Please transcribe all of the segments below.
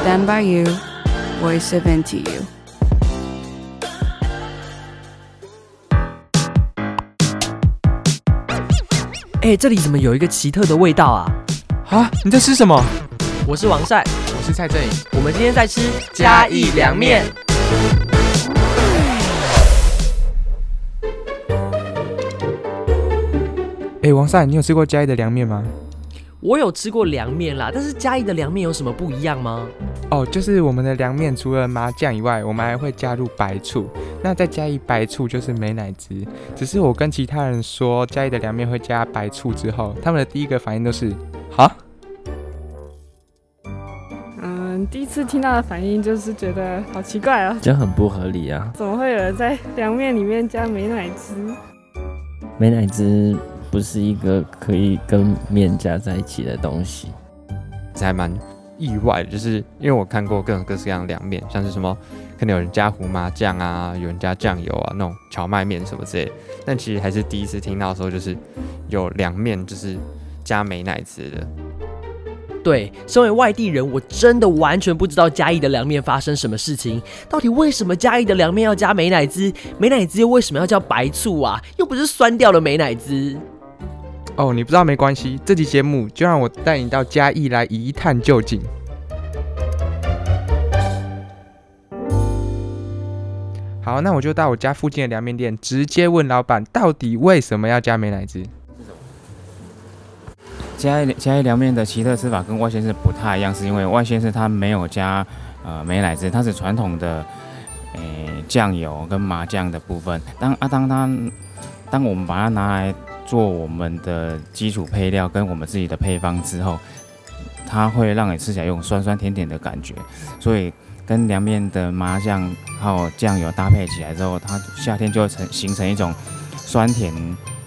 stand by you, voice of NTU。哎，这里怎么有一个奇特的味道啊？啊，你在吃什么？我是王晒，我是蔡振颖，我们今天在吃嘉义凉面。哎，王晒，你有吃过嘉义的凉面吗？我有吃过凉面啦，但是嘉义的凉面有什么不一样吗？哦，就是我们的凉面除了麻酱以外，我们还会加入白醋。那再加一白醋就是美乃滋。只是我跟其他人说嘉义的凉面会加白醋之后，他们的第一个反应都是哈。嗯，第一次听到的反应就是觉得好奇怪啊，这很不合理啊！怎么会有人在凉面里面加美乃滋？美乃滋。不是一个可以跟面加在一起的东西，这还蛮意外的。就是因为我看过各种各式各样的凉面，像是什么可能有人加胡麻酱啊，有人加酱油啊，那种荞麦面什么之类的。但其实还是第一次听到说，就是有凉面就是加美奶滋的。对，身为外地人，我真的完全不知道嘉义的凉面发生什么事情。到底为什么嘉义的凉面要加美乃滋？美乃滋又为什么要叫白醋啊？又不是酸掉的美乃滋。哦，你不知道没关系，这期节目就让我带你到嘉义来一探究竟。好，那我就到我家附近的凉面店，直接问老板，到底为什么要加美乃滋？嘉义嘉义凉面的奇特吃法跟外先生不太一样，是因为外先生他没有加呃美乃滋，它是传统的诶酱油跟麻酱的部分。当啊当它当我们把它拿来。做我们的基础配料跟我们自己的配方之后，它会让你吃起来有酸酸甜甜的感觉，所以跟凉面的麻酱还有酱油搭配起来之后，它夏天就会成形成一种酸甜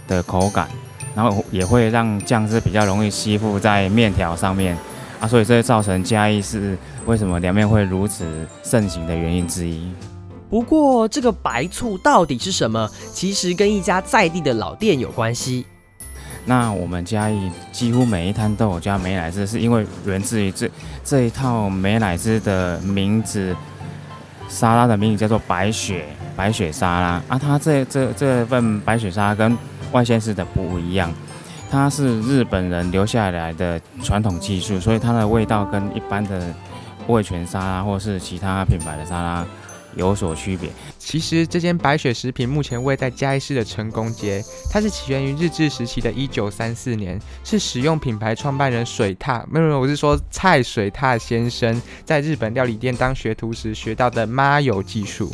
的口感，然后也会让酱汁比较容易吸附在面条上面啊，所以这造成嘉义是为什么凉面会如此盛行的原因之一。不过，这个白醋到底是什么？其实跟一家在地的老店有关系。那我们嘉义几乎每一摊都有加美乃滋，是因为源自于这这一套美乃滋的名字，沙拉的名字叫做白雪白雪沙拉啊。它这这这份白雪沙拉跟外县市的不一样，它是日本人留下来的传统技术，所以它的味道跟一般的味全沙拉或是其他品牌的沙拉。有所区别。其实这间白雪食品目前位在嘉义市的成功街，它是起源于日治时期的一九三四年，是使用品牌创办人水獭，没有没有，我是说蔡水獭先生在日本料理店当学徒时学到的妈油技术。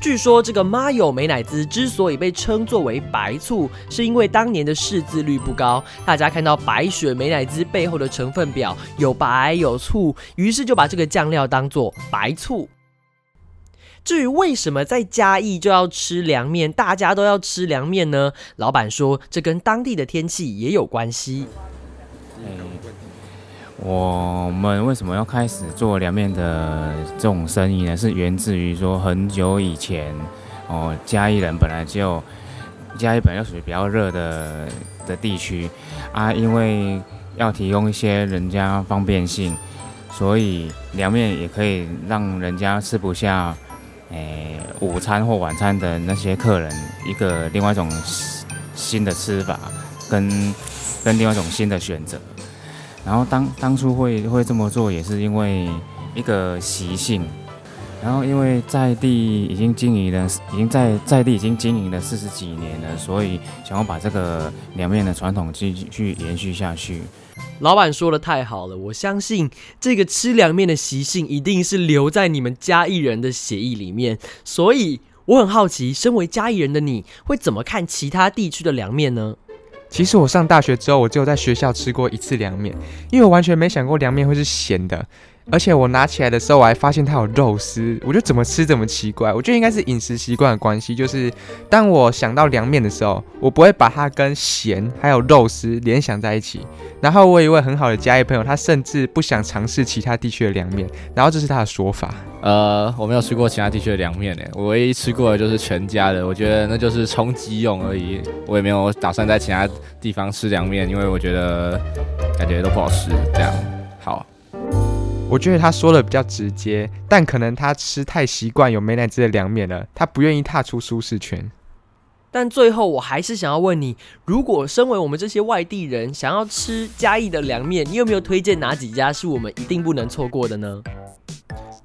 据说这个妈友美乃滋之所以被称作为白醋，是因为当年的识字率不高，大家看到白雪美乃滋背后的成分表有白有醋，于是就把这个酱料当做白醋。至于为什么在嘉义就要吃凉面，大家都要吃凉面呢？老板说，这跟当地的天气也有关系。我们为什么要开始做凉面的这种生意呢？是源自于说很久以前哦，嘉义人本来就嘉义本来就属于比较热的的地区啊，因为要提供一些人家方便性，所以凉面也可以让人家吃不下。诶，午餐或晚餐的那些客人，一个另外一种新的吃法，跟跟另外一种新的选择。然后当当初会会这么做，也是因为一个习性。然后因为在地已经经营了，已经在在地已经经营了四十几年了，所以想要把这个两面的传统继续延续下去。老板说的太好了，我相信这个吃凉面的习性一定是留在你们嘉义人的血液里面，所以我很好奇，身为嘉义人的你会怎么看其他地区的凉面呢？其实我上大学之后，我只有在学校吃过一次凉面，因为我完全没想过凉面会是咸的。而且我拿起来的时候，我还发现它有肉丝，我就怎么吃怎么奇怪。我觉得应该是饮食习惯的关系，就是当我想到凉面的时候，我不会把它跟咸还有肉丝联想在一起。然后我有一位很好的嘉义朋友，他甚至不想尝试其他地区的凉面，然后这是他的说法。呃，我没有吃过其他地区的凉面诶，我唯一吃过的就是全家的，我觉得那就是充饥用而已。我也没有打算在其他地方吃凉面，因为我觉得感觉都不好吃。这样。我觉得他说的比较直接，但可能他吃太习惯有美乃滋的凉面了，他不愿意踏出舒适圈。但最后，我还是想要问你，如果身为我们这些外地人想要吃嘉义的凉面，你有没有推荐哪几家是我们一定不能错过的呢？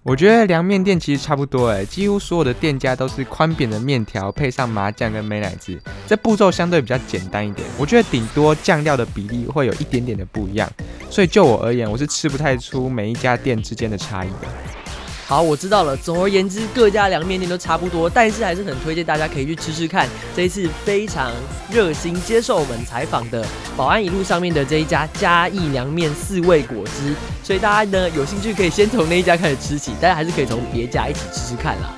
我觉得凉面店其实差不多诶，几乎所有的店家都是宽扁的面条配上麻酱跟美奶滋，这步骤相对比较简单一点。我觉得顶多酱料的比例会有一点点的不一样，所以就我而言，我是吃不太出每一家店之间的差异的。好，我知道了。总而言之，各家凉面店都差不多，但是还是很推荐大家可以去吃吃看。这一次非常热心接受我们采访的保安一路上面的这一家嘉义凉面四味果汁，所以大家呢有兴趣可以先从那一家开始吃起，大家还是可以从别家一起吃吃看啦。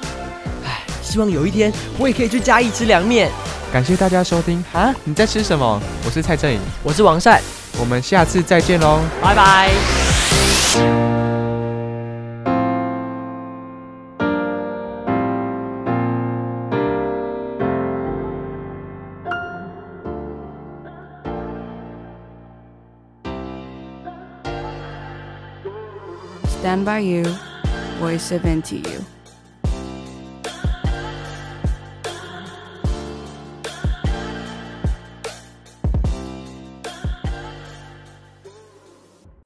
唉，希望有一天我也可以去嘉义吃凉面。感谢大家收听啊！你在吃什么？我是蔡正颖，我是王善，我们下次再见喽，拜拜。Stand by you, voice of NTU.